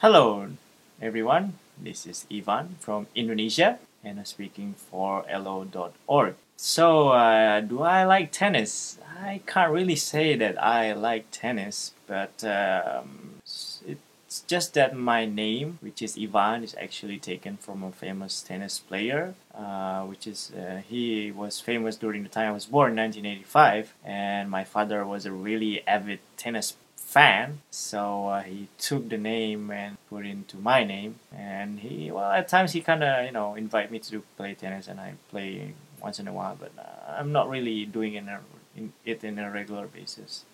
Hello, everyone. This is Ivan from Indonesia, and I'm speaking for elllo.org. So, uh, do I like tennis? I can't really say that I like tennis, but um, it's just that my name, which is Ivan, is actually taken from a famous tennis player, uh, which is uh, he was famous during the time I was born, 1985, and my father was a really avid tennis fan so uh, he took the name and put it into my name. And he well at times he kind of you know invite me to play tennis and i play once in a while but uh, i'm not really doing it in, a, in, it in a regular basis